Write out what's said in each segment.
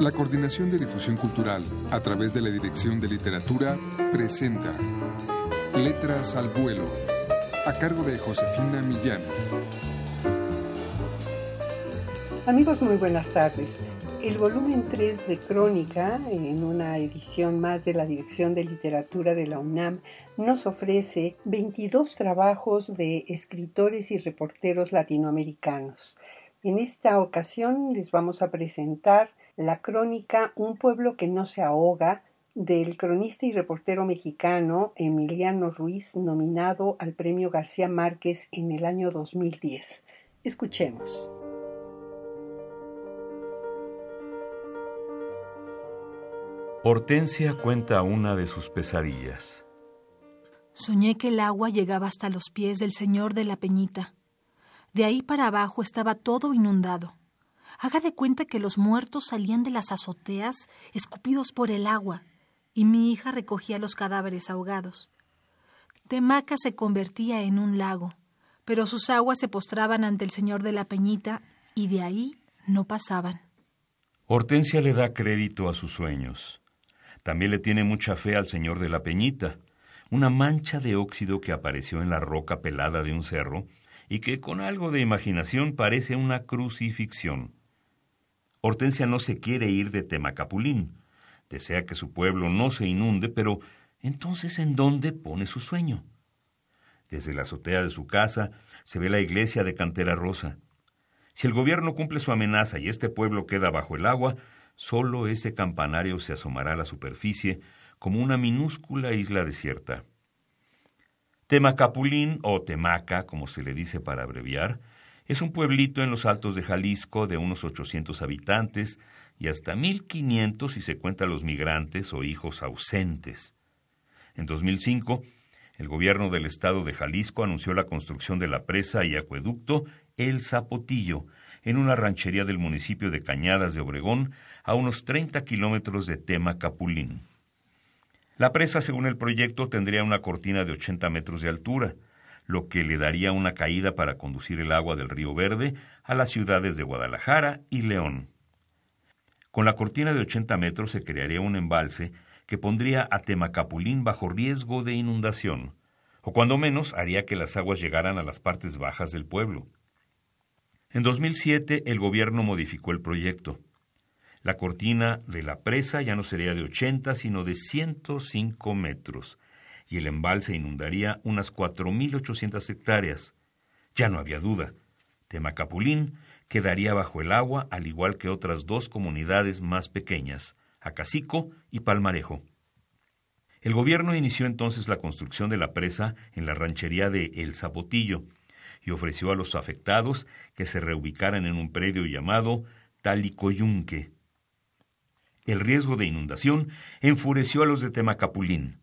La Coordinación de Difusión Cultural, a través de la Dirección de Literatura, presenta Letras al Vuelo, a cargo de Josefina Millán. Amigos, muy buenas tardes. El volumen 3 de Crónica, en una edición más de la Dirección de Literatura de la UNAM, nos ofrece 22 trabajos de escritores y reporteros latinoamericanos. En esta ocasión les vamos a presentar la crónica Un pueblo que no se ahoga del cronista y reportero mexicano Emiliano Ruiz, nominado al Premio García Márquez en el año 2010. Escuchemos. Hortensia cuenta una de sus pesadillas. Soñé que el agua llegaba hasta los pies del señor de la Peñita. De ahí para abajo estaba todo inundado. Haga de cuenta que los muertos salían de las azoteas escupidos por el agua, y mi hija recogía los cadáveres ahogados. Temaca se convertía en un lago, pero sus aguas se postraban ante el señor de la Peñita y de ahí no pasaban. Hortensia le da crédito a sus sueños. También le tiene mucha fe al señor de la Peñita, una mancha de óxido que apareció en la roca pelada de un cerro y que con algo de imaginación parece una crucifixión. Hortensia no se quiere ir de Temacapulín. Desea que su pueblo no se inunde, pero entonces ¿en dónde pone su sueño? Desde la azotea de su casa se ve la iglesia de Cantera Rosa. Si el gobierno cumple su amenaza y este pueblo queda bajo el agua, solo ese campanario se asomará a la superficie como una minúscula isla desierta. Temacapulín, o Temaca, como se le dice para abreviar, es un pueblito en los altos de Jalisco de unos 800 habitantes y hasta 1500 si se cuentan los migrantes o hijos ausentes. En 2005, el gobierno del estado de Jalisco anunció la construcción de la presa y acueducto El Zapotillo, en una ranchería del municipio de Cañadas de Obregón, a unos 30 kilómetros de Tema Capulín. La presa, según el proyecto, tendría una cortina de 80 metros de altura, lo que le daría una caída para conducir el agua del río Verde a las ciudades de Guadalajara y León. Con la cortina de 80 metros se crearía un embalse que pondría a Temacapulín bajo riesgo de inundación, o cuando menos haría que las aguas llegaran a las partes bajas del pueblo. En 2007 el gobierno modificó el proyecto. La cortina de la presa ya no sería de 80, sino de 105 metros, y el embalse inundaría unas 4.800 hectáreas. Ya no había duda. Temacapulín quedaría bajo el agua, al igual que otras dos comunidades más pequeñas, Acacico y Palmarejo. El gobierno inició entonces la construcción de la presa en la ranchería de El Zapotillo y ofreció a los afectados que se reubicaran en un predio llamado Talicoyunque. El riesgo de inundación enfureció a los de Temacapulín.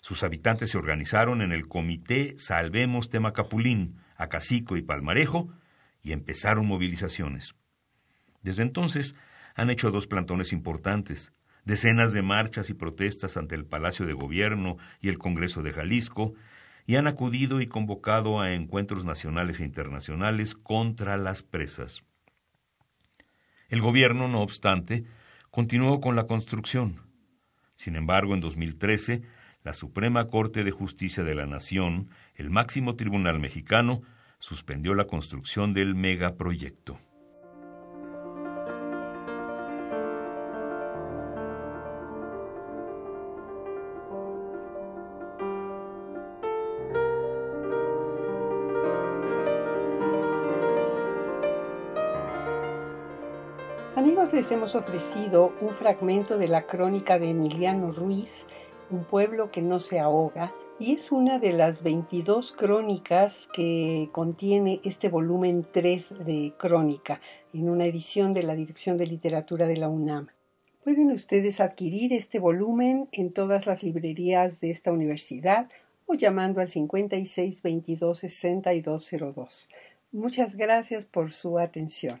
Sus habitantes se organizaron en el Comité Salvemos Temacapulín, Acacico y Palmarejo y empezaron movilizaciones. Desde entonces han hecho dos plantones importantes, decenas de marchas y protestas ante el Palacio de Gobierno y el Congreso de Jalisco, y han acudido y convocado a encuentros nacionales e internacionales contra las presas. El gobierno, no obstante, continuó con la construcción. Sin embargo, en 2013, la Suprema Corte de Justicia de la Nación, el máximo tribunal mexicano, suspendió la construcción del megaproyecto. Amigos, les hemos ofrecido un fragmento de la crónica de Emiliano Ruiz, Un pueblo que no se ahoga, y es una de las 22 crónicas que contiene este volumen 3 de crónica, en una edición de la Dirección de Literatura de la UNAM. Pueden ustedes adquirir este volumen en todas las librerías de esta universidad o llamando al 56 22 6202. Muchas gracias por su atención.